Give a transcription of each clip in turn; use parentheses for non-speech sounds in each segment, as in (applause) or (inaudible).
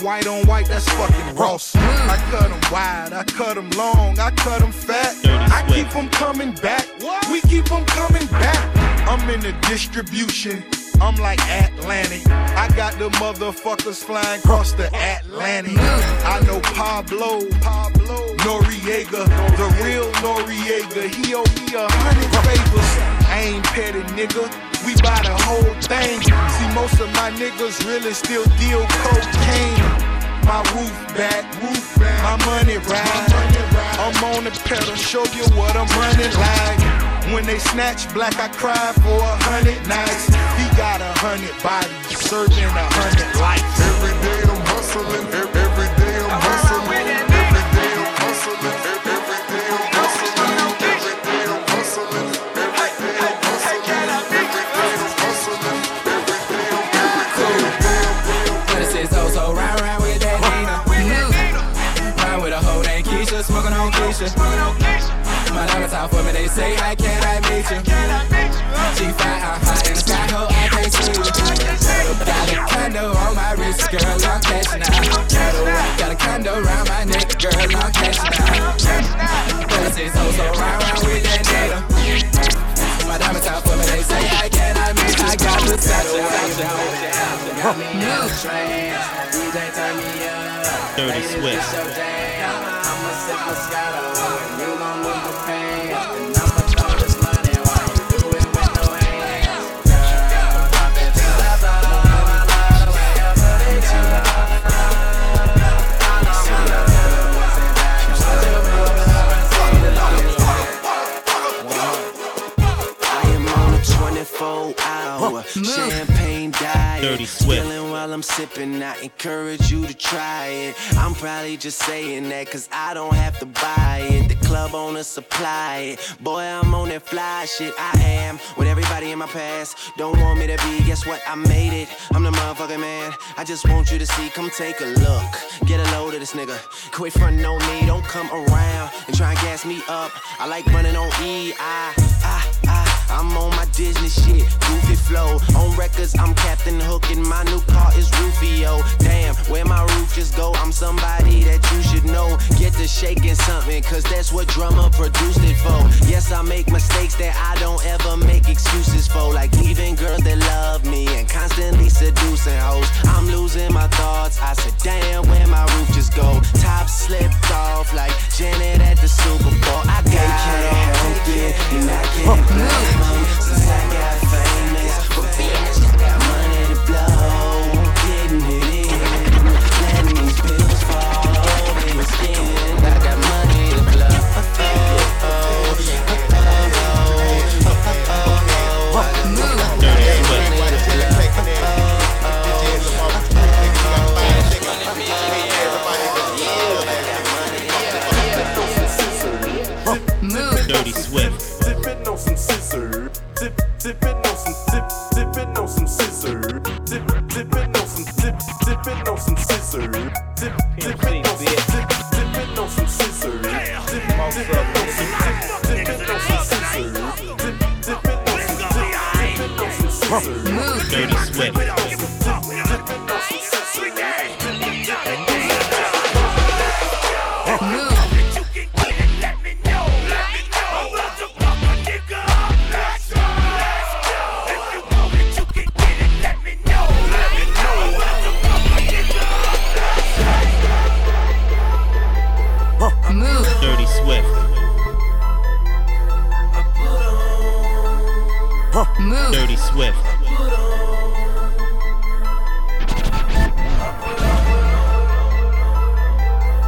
745, white on white, that's fucking Ross. I cut them wide, I cut them long, I cut them fat. I keep them coming back. We keep them coming back. I'm in the distribution. I'm like Atlantic. I got the motherfuckers flying across the Atlantic. I know Pablo, Pablo, Noriega, the real Noriega. He owe me a hundred favors. I ain't petty, nigga. We buy the whole thing. See, most of my niggas really still pedal, show you what I'm running like. When they snatch black, I cry for a hundred nights. He got a hundred bodies, serving a hundred lives. Every day I'm hustling, every My diamonds out for me, they say, how can I meet you? She fly out high in the sky, ho, I can't see you. Got a condo on my wrist, girl, I'm cashing out. Got a condo around my neck, girl, I'm cashing out. But it says oh, so round round with that Nina. My diamonds out for me, they say, how can I meet you? I got the satchel, got me on the train. DJ turn me up. Dirty Ladies, Swift. it's your jam. I'ma sip Moscato. and You gon' move the pain. And I'ma throw this money while you do it with no hands. Girl, drop it to the floor. I love the way you put it down. I know my love wasn't that. But you move I am on a 24 hour champagne diet. Dirty Swift. Feeling while I'm sipping, I encourage you to try it. I'm probably just saying that cause I don't have to buy it. The club owner supply it. Boy, I'm on that fly shit. I am with everybody in my past. Don't want me to be, guess what? I made it. I'm the motherfucking man. I just want you to see, come take a look. Get a load of this nigga. Quit frontin' on me, don't come around and try and gas me up. I like running on E. I, I, I. I'm on my Disney shit, flow. On records, I'm Captain Hook, and my new car is Rufio. Damn, where my roof just go? I'm somebody that you should know. Get to shaking something, cause that's what drummer produced it for. Yes, I make mistakes that I don't ever make excuses for. Like leaving girls that love me and constantly seducing hoes. I'm losing my thoughts. I said, damn, where my roof just go? Top slipped off like Janet at the Super Bowl. I gotta help it, and I (laughs) can't blame 'em since I got famous. Letting these pills fall over your skin.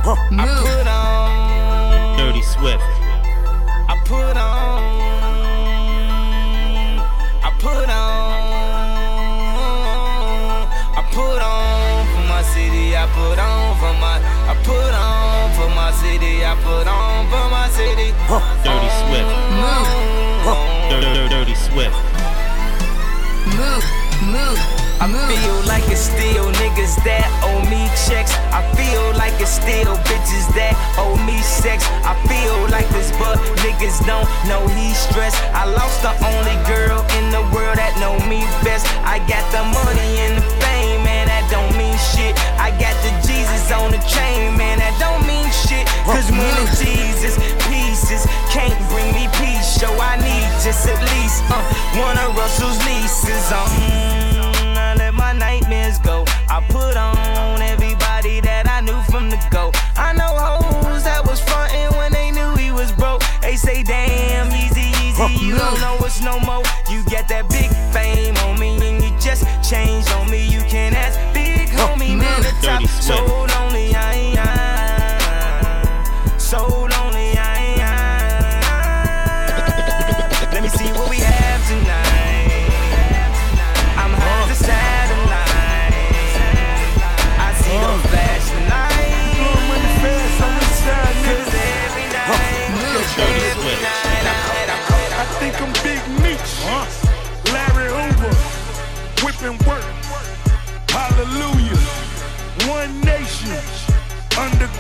Huh. I put on Dirty Swift. I put on. I put on. I put on for my city. I put on for my. I put on for my city. I put on for my city. Dirty Swift. Dirty, dirty Swift. I feel like it's still niggas that owe me checks. I feel like it's still bitches that owe me sex. I feel like this, but niggas don't know he's stressed. I lost the only girl in the world that know me best. I got the money and the fame, man, that don't mean shit. I got the Jesus on the chain, man, that don't mean shit. Cause when the Jesus pieces can't bring me peace, so I need just at least uh, one of Russell's nieces. Uh, I put on everybody that I knew from the go. I know hoes that was frontin' when they knew he was broke. They say, damn, easy, easy, you don't know it's no more. You get that big fame on me and you just changed on me. You can ask big homie, man, the top so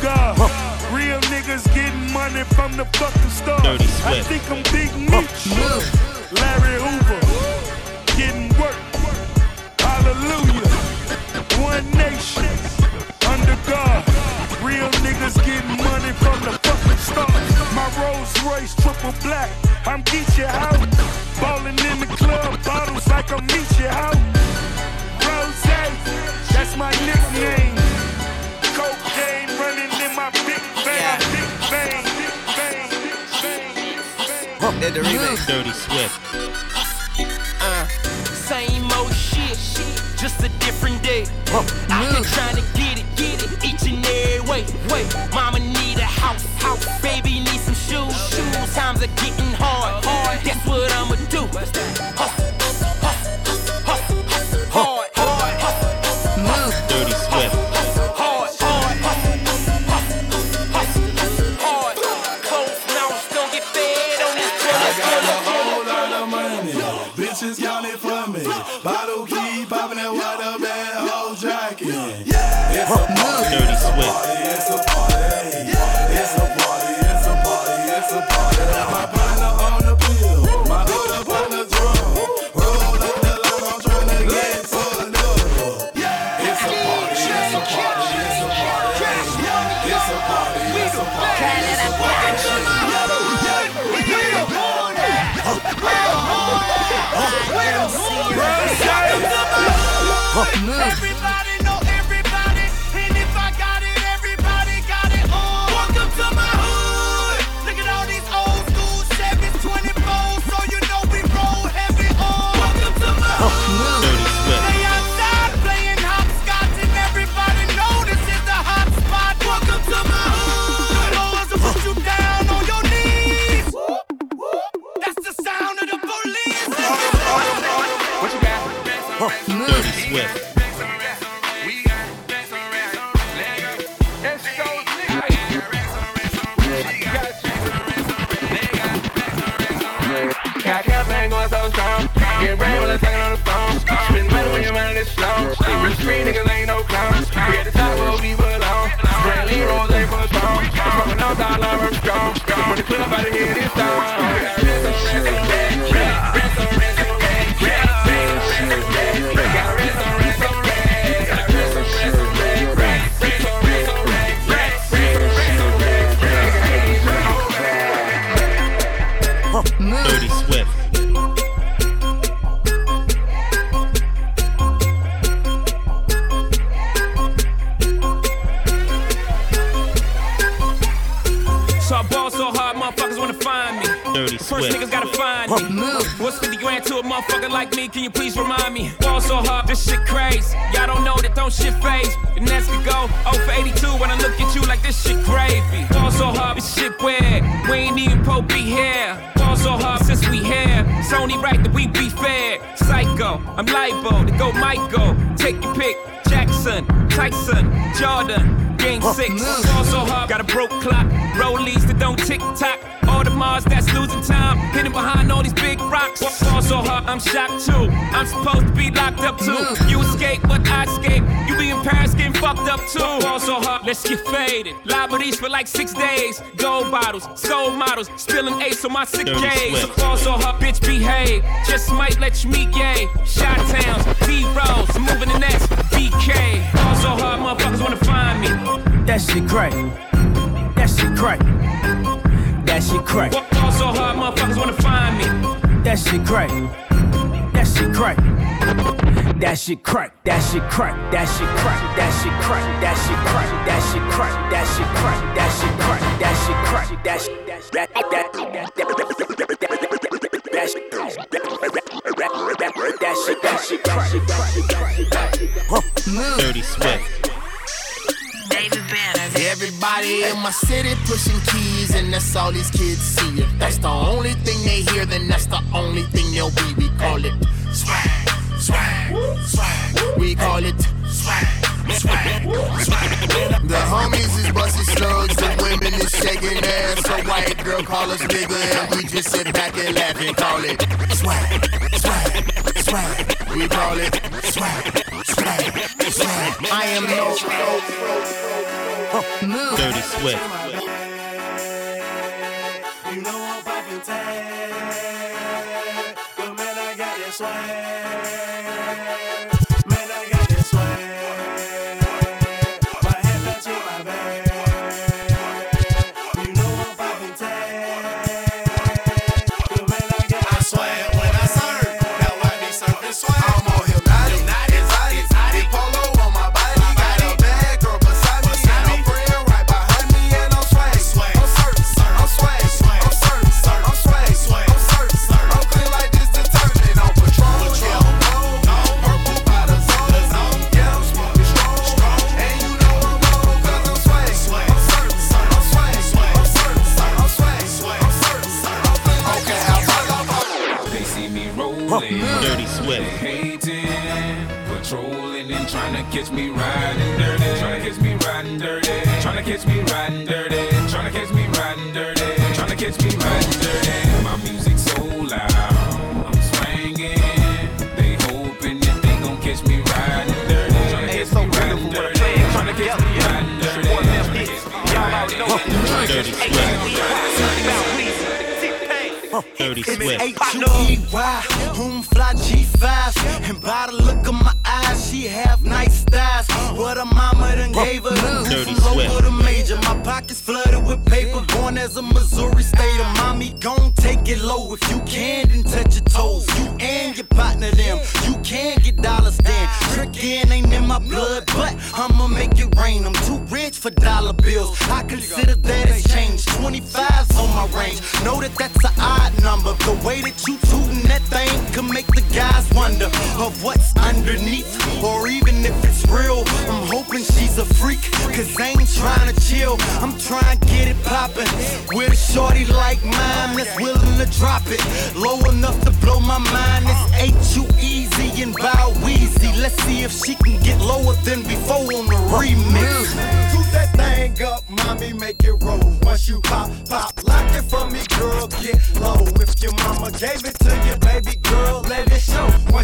God. Real niggas getting money from the fucking stars. I think I'm Big Meech. Larry Hoover. Getting work. Hallelujah. One nation. Under God. Real niggas getting money from the fucking stars. My Rolls Royce triple black. I'm Geechee out. Ballin' in the club, bottles like I'm Meechee out. Rose, that's my nickname. Did the remix. Dirty Swift. Uh. Same old shit, just a different day. Out here trying to get it, get it, each and every way. Wait, mama need a house, house. Baby need some shoes, shoes. Times are getting Paris getting fucked up too. Fall so hard, let's get faded. Liberties for like six days. Gold bottles, soul models. Spilling ace on my sick Dirty days. Swift. Fall so hard, bitch, behave. Just might let you meet gay. Shot towns, D rolls, moving the next BK. Fall so hard, motherfuckers wanna find me. That shit crack. That shit crack. That shit crack. Fall so hard, motherfuckers wanna find me. That shit crack. That shit crack. That shit crack. That shit crack. That shit crack. That shit crack. That shit crack. That shit crack. That shit crack. That shit crack. That shit crack. That shit that that that that shit that shit that shit crack. Dirty Swift. Everybody in my city pushing keys, and that's all these kids see. If that's the only thing they hear, then that's the only thing they'll be. We call it swag, swag, swag. We call it swag, swag, swag. The homies is busting slugs, the women is shaking ass. A white girl call us nigga, and we just sit back and laugh and call it swag, swag, swag. We call it swag, swag, swag. I am no. Dirty Swift. You know I'm poppin' tag,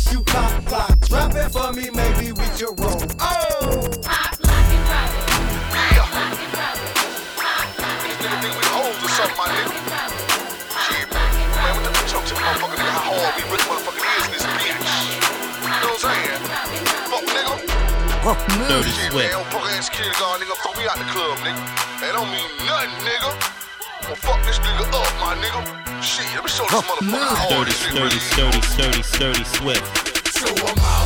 show. Once you pop, pop, drop it for me, maybe we can roll. Oh! Pop, lock and drop it. Pop, lock and drop it. Nigga think we hoes or something, my nigga. Shit, man, what the talk to motherfucker, nigga, how hard we really motherfucking is in this bitch. You know what I'm saying? Fuck, nigga. Dirty Shit, man, Swift. fuck ass security guard, nigga, fuck me out the club, nigga. That don't mean nothing, nigga. Fuck this nigga up, my nigga. Shit, let me show this motherfucker how hard Dirty, this shit dirty, really is. dirty, dirty, dirty Swift. So I'm outside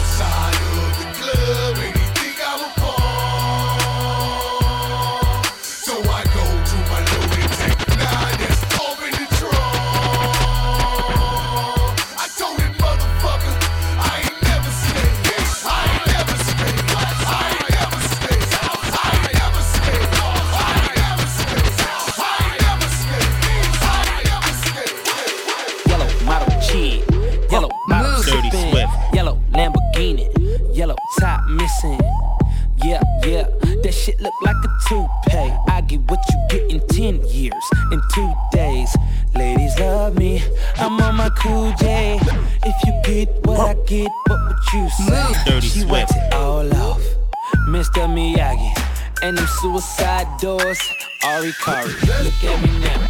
suicide doors. Ari Kari, look at me now.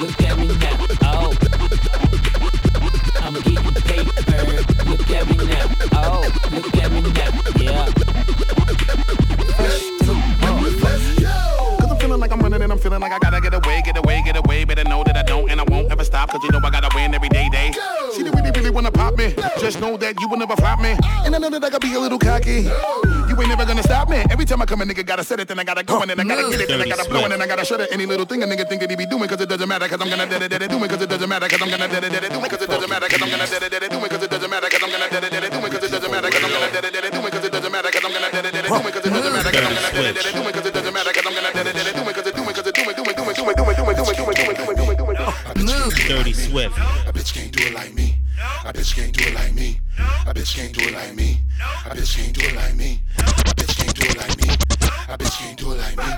Look at me now. Oh. I'm getting paper. Look at me now. Oh, look at me now. Yeah. Cause I'm feeling like I'm running and I'm feeling like I gotta get away, get away, get away. Better know that I don't and I won't ever stop. Cause you know I gotta win every day, day. See, they really, really wanna pop me. Just know that you will never flop me. And I know that I gotta be a little cocky. Stop me. Every time I come, a nigga gotta set it, then I gotta go, and then I gotta get it, then I gotta blow, and then I gotta shut it. Any little thing a nigga think that he be doing, cause it doesn't matter, cause I'm gonna dead it, dead it, do it, cause it doesn't matter, cause I'm gonna dead it, dead it, do it, cause it doesn't matter, cause I'm gonna dead it, dead it, do it, cause it doesn't matter, cause I'm gonna dead it, dead it, do it, cause it doesn't matter, cause I'm gonna dead it, dead it, do it, cause it doesn't matter, cause I'm gonna dead it, dead it, do it, cause it doesn't matter, cause I'm gonna dead it, dead it, do it, cause it doesn't matter, cause I'm gonna dead it, dead it, do it, cause it do it, cause it do it, do it, do it, do it, do it, do it, do it, do it, do it, do it, do it, do it, do it. Dirty Swift. A bitch can't do it like me. A bitch can't do it like me. A bitch can't do it like me. A bitch can't do it like me. Like me. A bitch can't do it like me.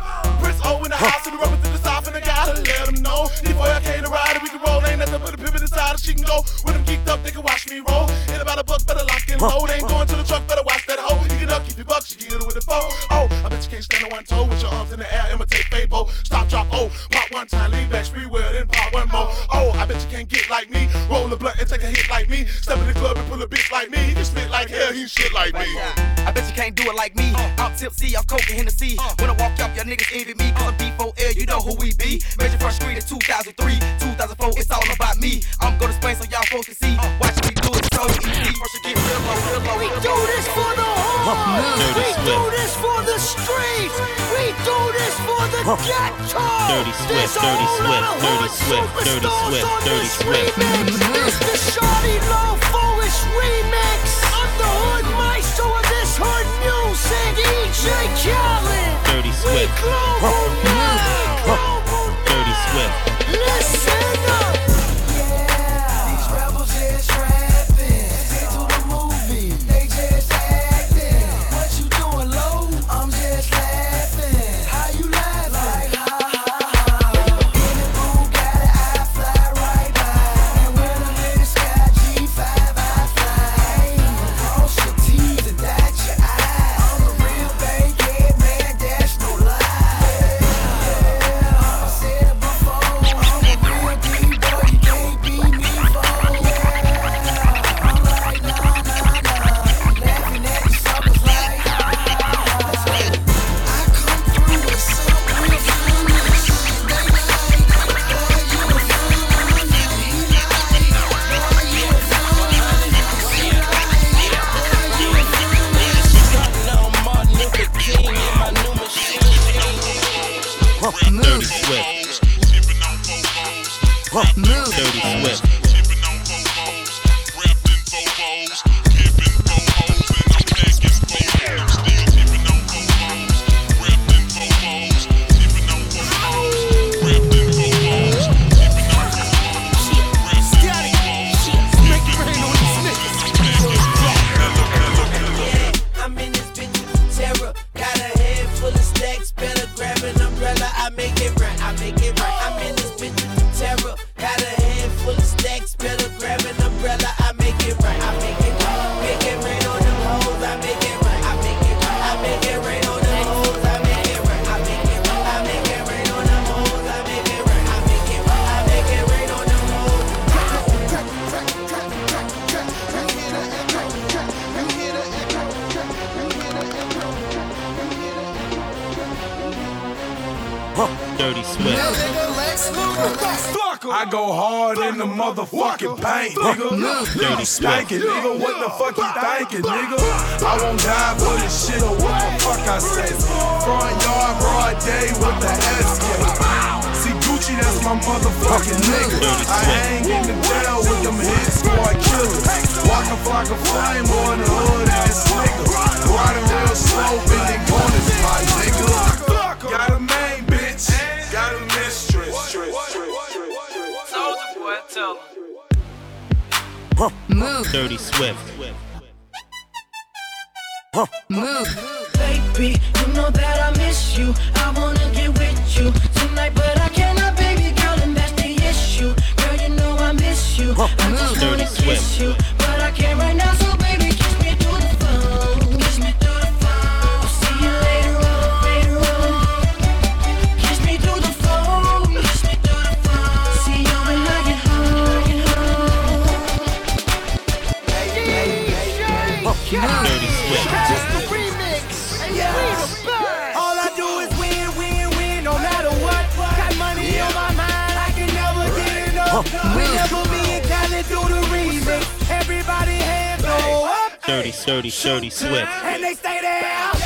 Prince O in the house and the rubber to the south and I gotta let them know. Before I came to ride and we can roll, ain't nothing but a pivot inside she can go. When I'm geeked up, they can watch me roll. In about a buck, better lock and load. Ain't going to the truck, better watch that hoe. You get up, keep your buck, she get it with the phone. Oh, I bet you can't stand on one toe with your arms in the air, imitate Fabo. Stop, drop, oh, pop one time, lean back, spree Roll a blunt and take a hit like me. Step in the club and pull a bitch like me. He can spit like hell, he shit like me. I bet you can't do it like me. Uh. I'm tipsy, I'm coke and Hennessy. Uh. When I walk up, y'all niggas envy me. Cause I'm D4L, you know who we be. Major first screen in 2003, 2004, it's all about me. I'm gonna Spain so y'all folks can see. Uh. Watch me do it so easy. First you get real low, real low. We do this for the hood. We do this for the streets. We do this for Dirty Swift, Dirty Swift, Dirty Swift, Dirty Swift, Dirty Swift. It's the Shawty Lo remix. I'm the hood maestro of this hood music. DJ Khaled. Dirty We global now. Dirty Swift. Dirty nigga, what the fuck you thinking, nigga? I won't die for this shit or what the fuck I say. Front yard, broad day with the S. See Gucci, that's my motherfucking nigga. I hang in the jail with them hit squad killers. Like a flame on the hood ass nigga. Riding real slow, bending corners, Move. Dirty Swift. Move. Baby, you know that I miss you. I wanna get with you tonight, but I cannot, baby girl, and that's the issue. Girl, you know I miss you. I just wanna kiss you. Sturdy, Sturdy Swift. And they stay there.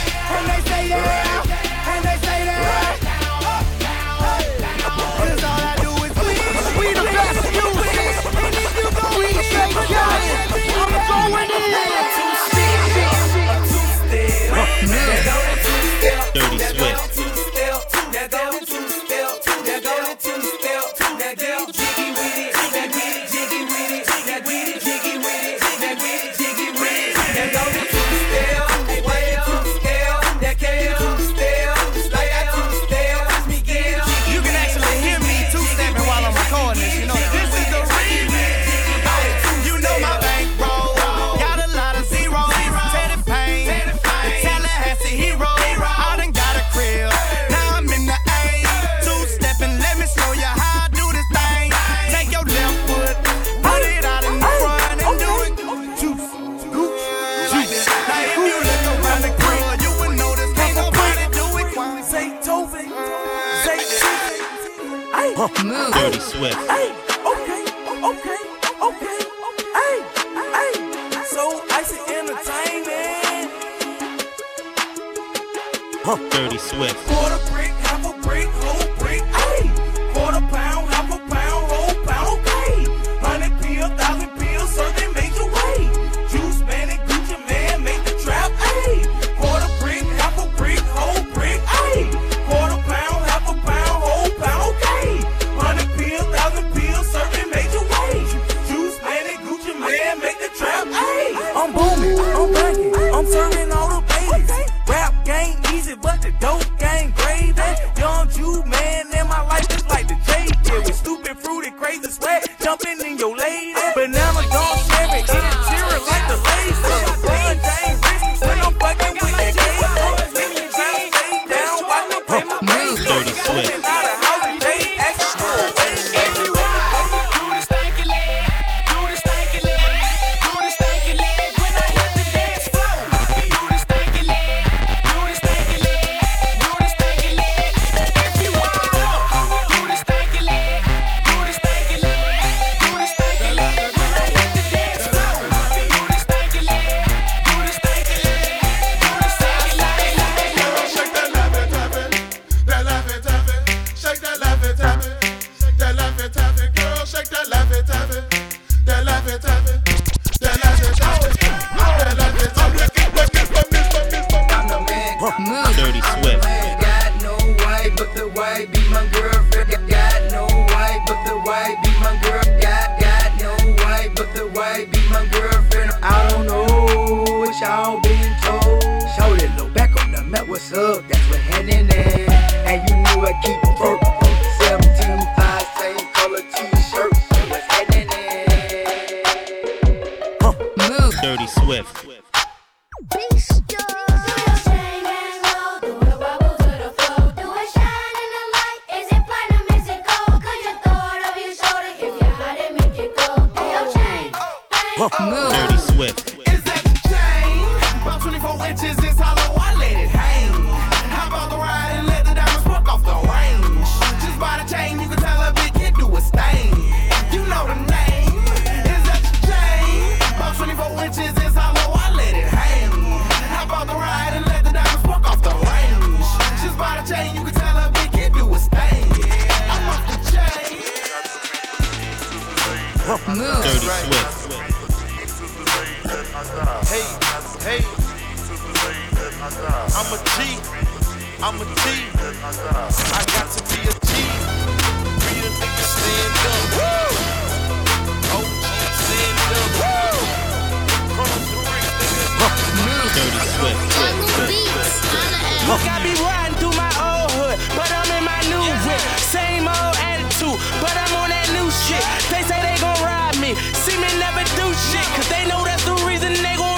Look, I be riding through my old hood, but I'm in my new whip. Same old attitude, but I'm on that new shit. They say they gon' ride me, see me never do shit, cause they know that's the reason they gon'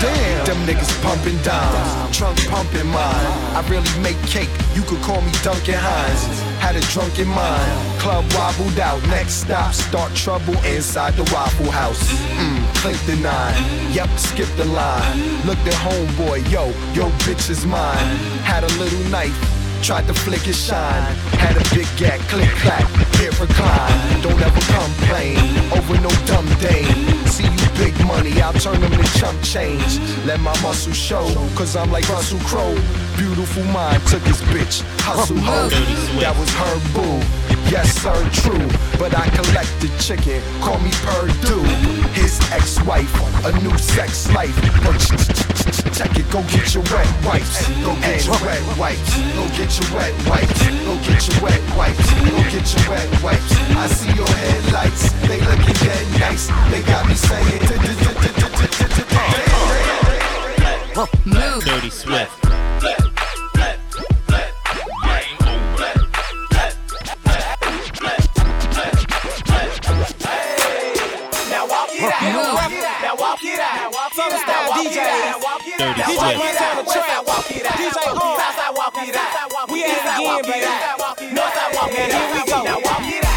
Damn, them niggas pumping dimes, trunk pumping mine. I really make cake, you could call me Duncan Hines. Had a drunken mind, club wobbled out. Next stop, start trouble inside the Waffle House. Mmm, clink the nine, yep, skip the line. Looked at homeboy, yo, yo, bitch is mine. Had a little knife. Tried to flick his shine, had a big gag, click clack, hit recline. Don't ever complain over no dumb dame. See you big money, I'll turn them to chump change. Let my muscle show, cause I'm like Russell Crowe. Beautiful mind took his bitch, hustle. Dirty That was her boo. Yes, sir, true. But I collected chicken, call me Perdue. His ex-wife, a new sex life. But check it, go get your wet wipes. Go get your wet wipes. Go get your wet wipes. Go get your wet wipes. Go get your wet wipes. I see your headlights, they looking dead nice. They got me saying. Dirty Swift. Dirty DJ Swift. went down the track. Walk it out. DJ Southside walk it out. We at it again, baby. Northside walk it out. Here we go. Now walk it out.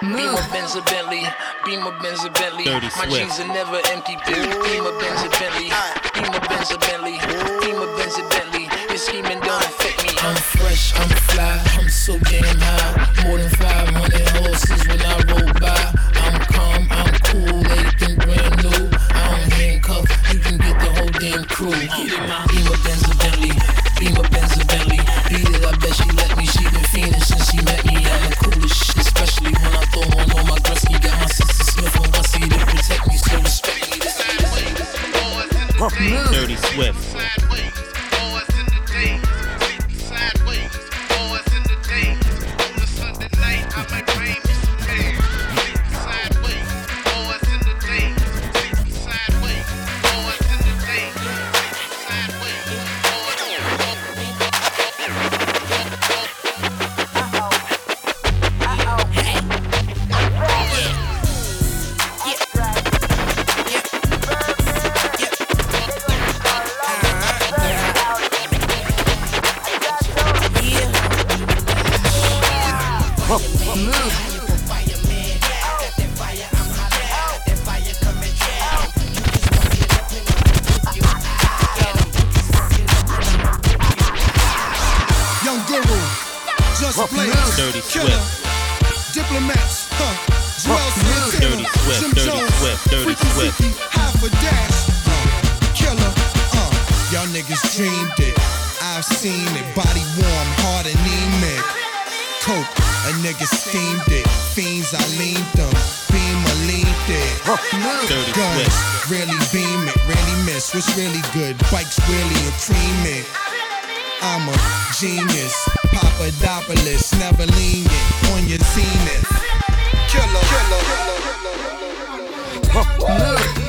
Beamer Benz a Bentley, Beamer Benz a Bentley. My jeans are never empty. Beamer Benz a Bentley, Beamer Benz a Bentley, Beamer Benz a Bentley. Your scheming don't affect me. I'm fresh, I'm fly, I'm so damn high. More than 500 horses when I roll by. I'm calm, I'm cool, everything brand new. I don't handcuff, you can get the whole damn crew. Beamer Benz Really beam it, really miss. What's really good? Bikes really a cream it. I'm a genius, Papadopoulos, never lenient on your zenith. Killer, Dirty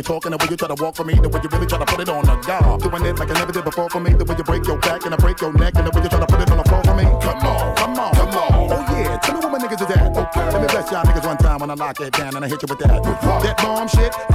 you're talking, the way you try to walk for me, the way you really try to put it on the guard. Doing it like I never did before for me, the way you break your back and I break your neck, and the way you try to put it on the floor for me. Come on, come on, come on. Oh yeah, tell me what my niggas is at. Okay. Let me bless y'all niggas one time when I lock it down and I hit you with that. That bomb shit.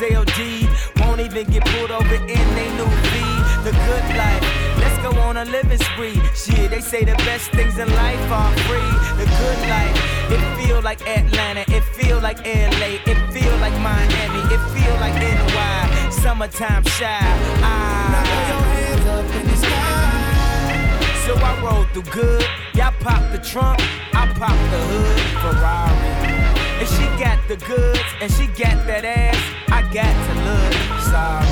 CLD won't even get pulled over in they new V. The good life. Let's go on a living spree. Shit, they say the best things in life are free. The good life. It feel like Atlanta. It feel like LA. It feel like Miami. It feel like NY. Summertime shy. Ah. So I roll through good. Y'all pop the trunk. I pop the hood. Ferrari. And she got the goods, and she got that ass. I got to look sorry.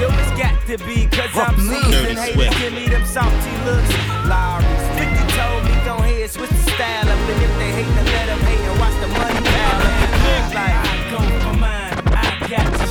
Yo, it's got to be, cause I'm seasoned. Haters give me them salty looks. Lowry's 50 told me, go ahead, switch the style up. And if they hate, then let them hate and watch the money pile up. Look like I go for mine, I got to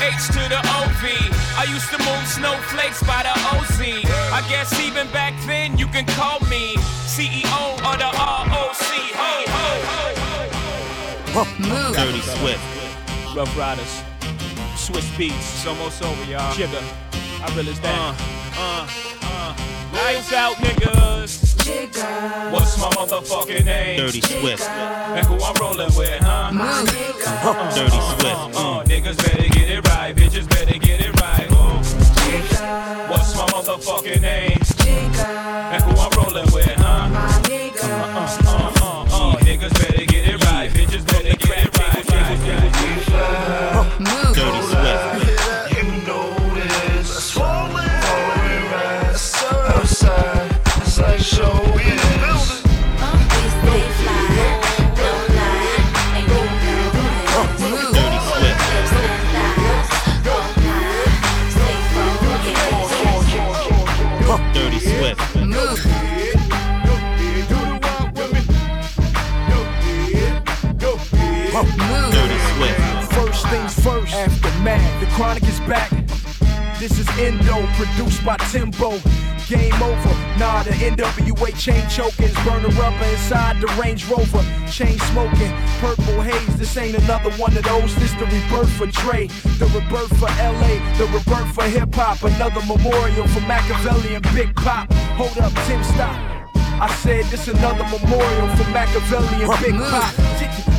H to the OV. I used to move snowflakes by the OZ. I guess even back then you can call me CEO of the ROC. Ho, ho, ho. Dirty Swift. Ruff Ryders. Swizz Beatz. It's almost over, y'all. Jigga. I realize that. Uh, uh. uh. Lights out, niggas. What's my motherfucking name? Dirty Swift. And who I'm rolling with, huh? Dirty Swift. Uh, niggas better get it right, bitches better get it right. Who? What's my motherfucking name? And who I'm rolling with, huh? Uh, uh, uh, uh, chronic is back. This is Endo, produced by Timbo. Game over. Nah, the NWA chain choking, burner rubber inside the Range Rover. Chain smoking, purple haze. This ain't another one of those. This the rebirth for Dre, the rebirth for LA, the rebirth for hip hop. Another memorial for Machiavelli and Big Pop. Hold up, Tim, stop. I said this another memorial for Machiavelli and Big Pop.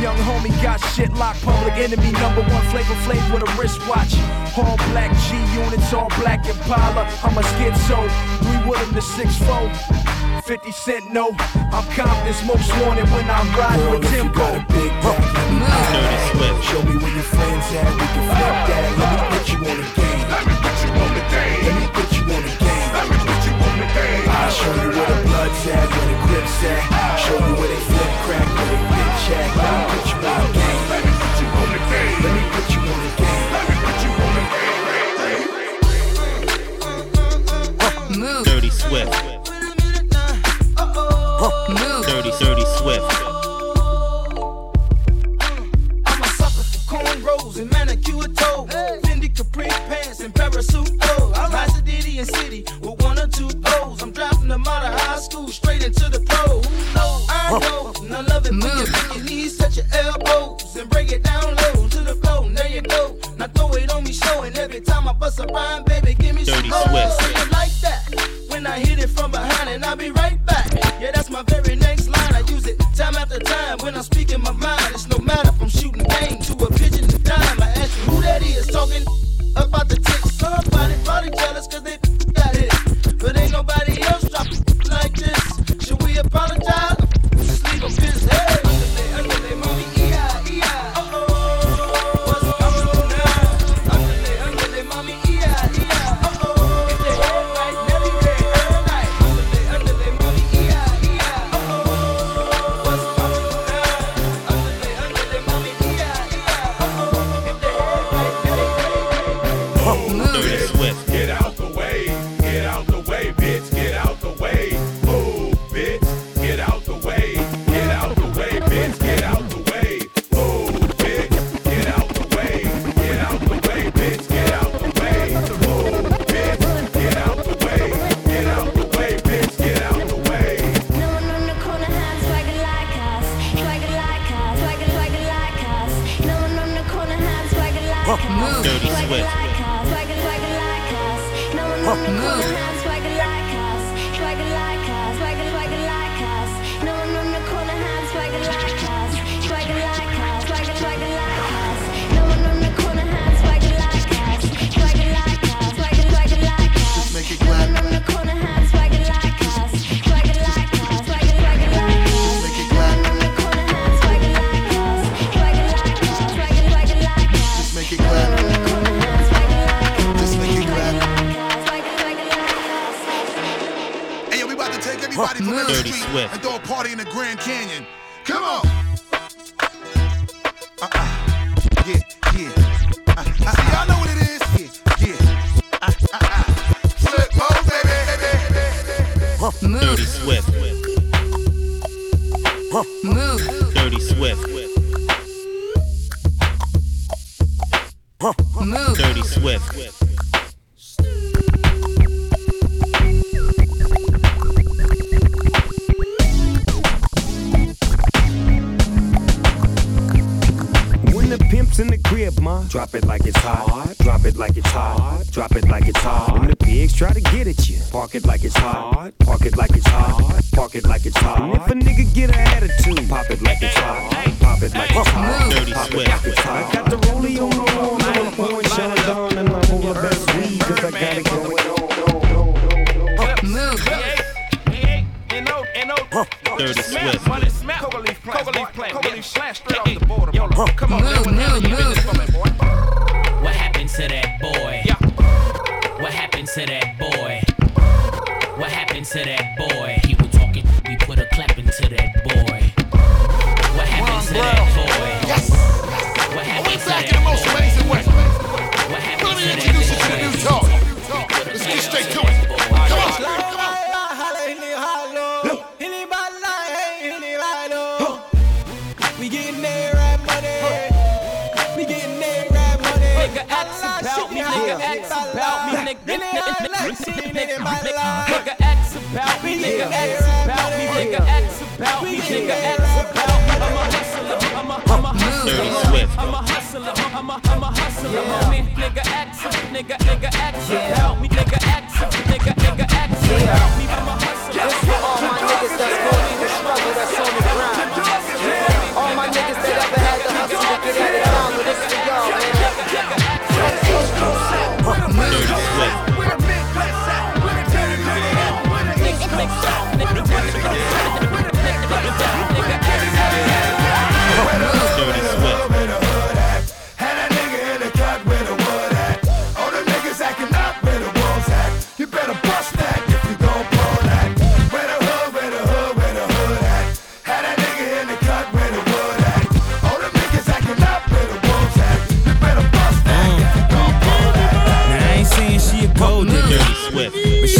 Young homie got shit locked, public enemy number one flavor flav with a wristwatch. All black G units, all black Impala. I'm a schizo, we Willem the 6'4. 50 Cent, no. I'm Compton's most wanted when I'm riding with Timbo. Dirty Swift. Show me where your friends at, we can flip that. Let me put you on the game. Let me put you on the game. Let me put you on the game. Let me put you on the game. I'll show you where the blood's at, where the grip's at. Show you where they flip crack, where they bitch at. Let me put you on the game. Let me put you on the game. Let me put you on the game. Let me put you on the game. Dirty Swift. Dirty, dirty Swift. I'm a sucker for cornrows and manicure toes. Fendi Capri pants and parasuit clothes. I rise to Diddy and City with one or two O's. I'm driving them out of high school straight into the pro. Who knows? I know. And love it when Move. Money smack. Plant. Plant. The border. Move, move, move. What happened to that boy? What happened to that boy? What happened to that boy? Nigga, I like seeing it in my life. Nigga, X about me. Nigga, X about me. Nigga, X about me. Nigga, X about me. I'm a hustler. I'm a, I'm a hustler. I'm a hustler. I'm a, I'm a hustler, homie. Nigga, X, nigga, nigga, X about me. Nigga,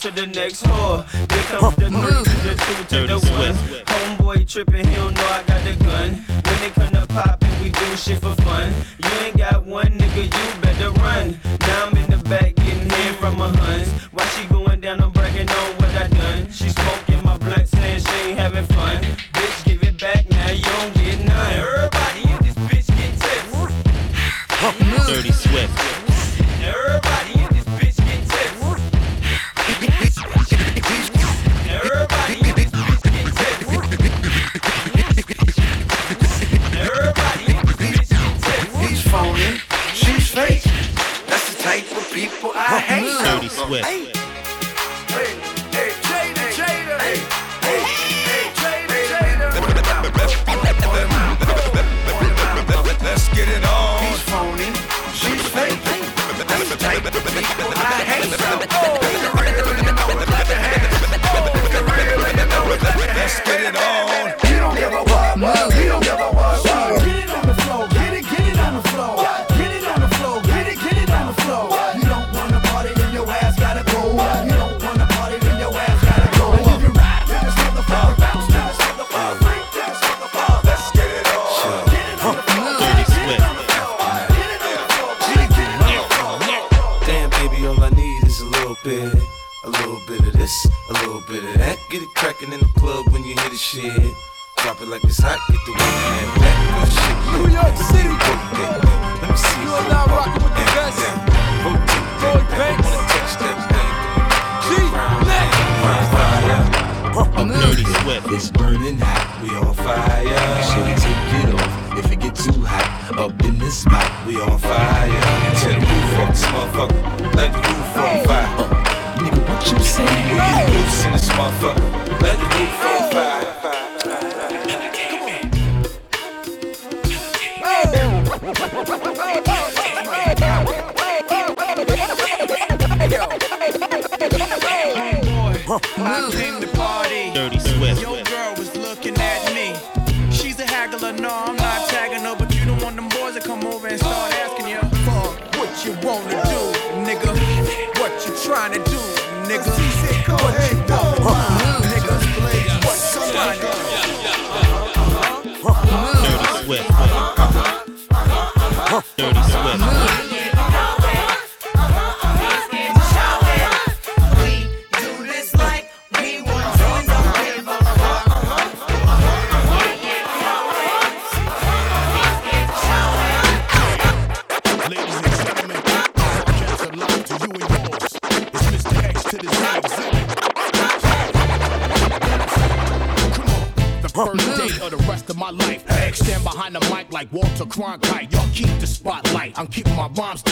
to the next whore. But no, I'm not tagging her, but you don't want them boys to come over and start asking you for what you wanna do, nigga. What you trying to do, nigga? What you want, nigga? What you trying to do? Dirty Swift. Dirty Swift. I'm keeping my bombs.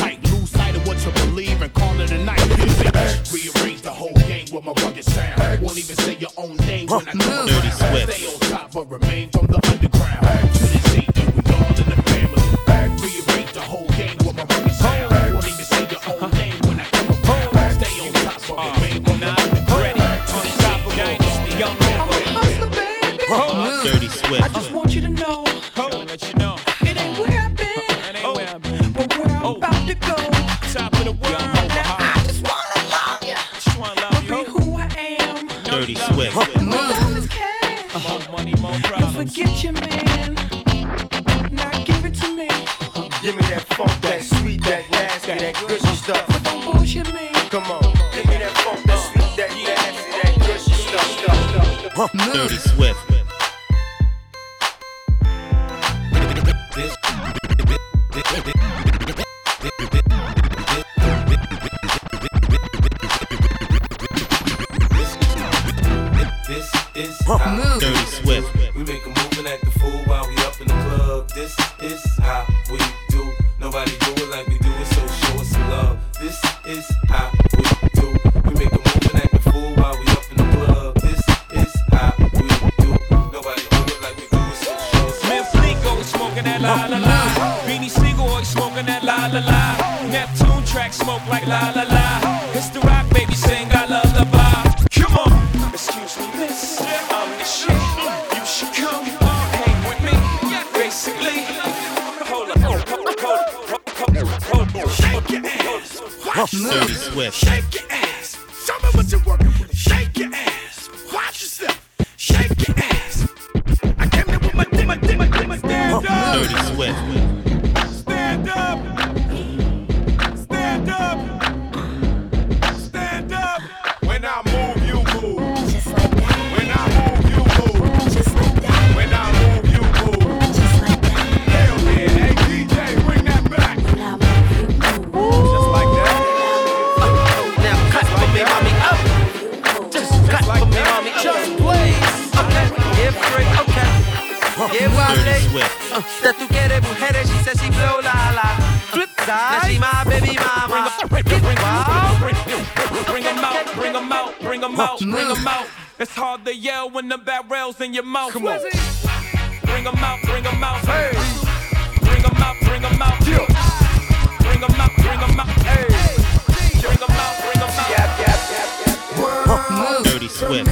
Swift.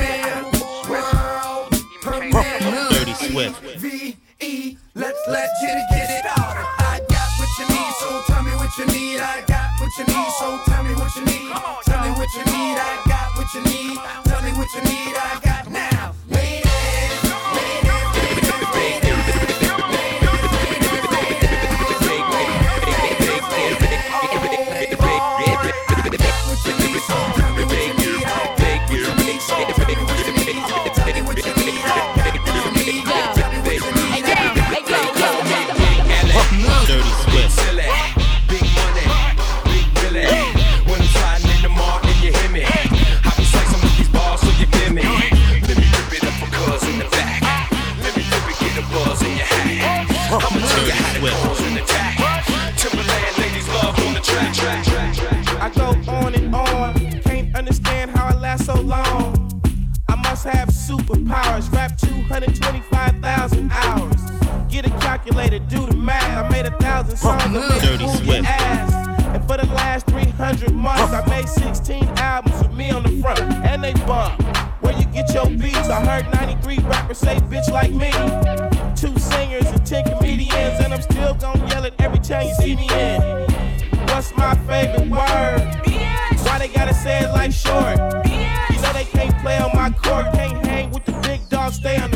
Dirty Swift. V E. Let's let Jitty get it out. huh. Dirty Swift. And for the last 300 months, I made 16 albums with me on the front, and they bump. Where you get your beats? I heard 93 rappers say bitch like me. Two singers and 10 comedians, and I'm still gonna yell it every time you see me in. What's my favorite word? Why they gotta say it like short? You know they can't play on my court, can't hang with the big dogs, stay on the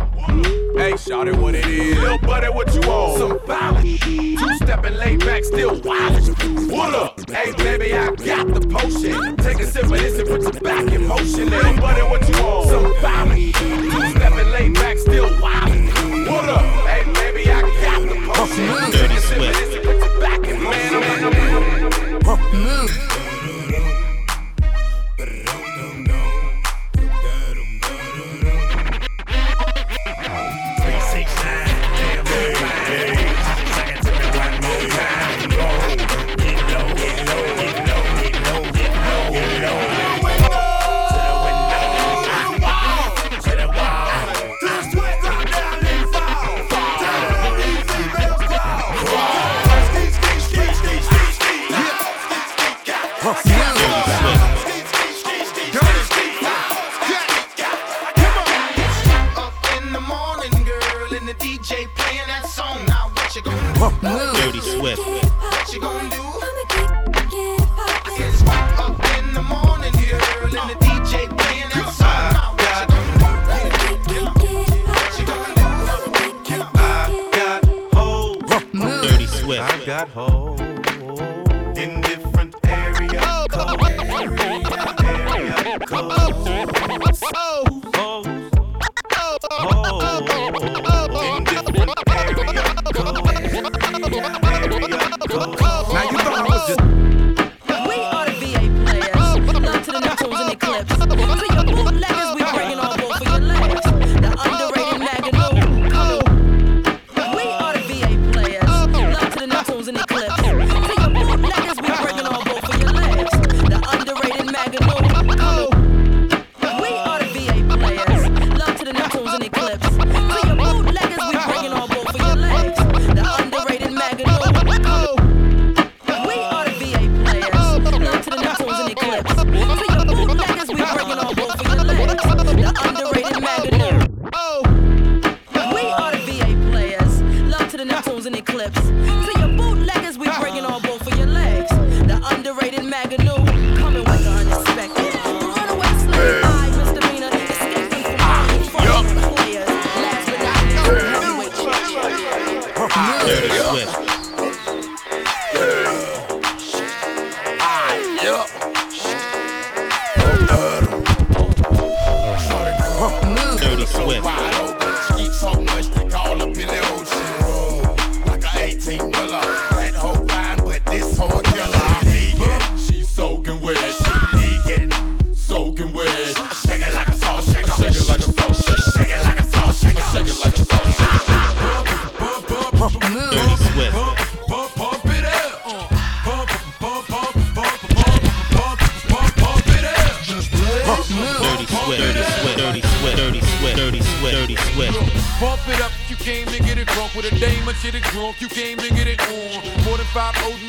Shout it what it is. Lil buddy, what you on? Some violent. Two stepping laid back, still wild. What up? Hey baby, I got the potion. Take a sip of this and put your back in motion. Lil buddy, what you on? Some violent.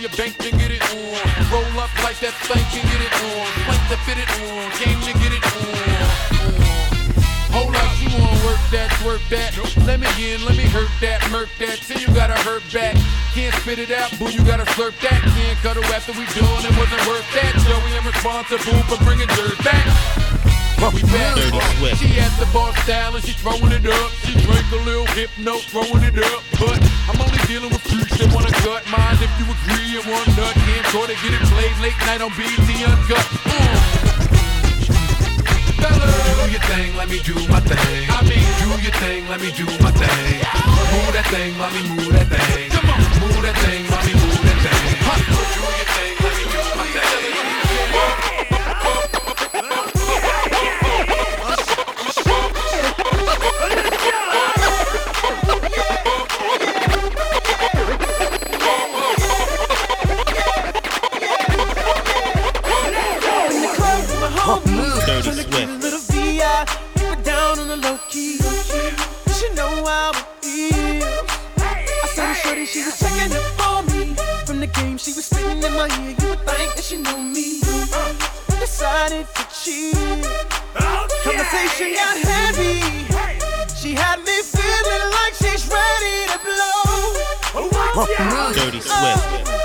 Your bank, then get it on. Roll up like that thing, can get it on. Plank to fit it on. Came to get it on. Hold up, you wanna work that, twerk that. Let me in, let me hurt that, murk that. Till you gotta hurt back. Can't spit it out, boo, you gotta slurp that. Can't cuddle after we done, it wasn't worth that. Joey, I'm responsible for bringing dirt back. We back. She at the bar style and she throwing it up. She drink a little hypno, throwing it up. But I'm dealing with freaks that wanna gut mine. If you agree one nut, can't try to get it played late night on BET Uncut. Mm. Do your thing, let me do my thing. I mean, do your thing, let me do my thing. Move that thing, mommy, move that thing. Come on, move that thing, mommy, move that thing. Huh. Do your thing, let me do my Dirty Dirty Swift.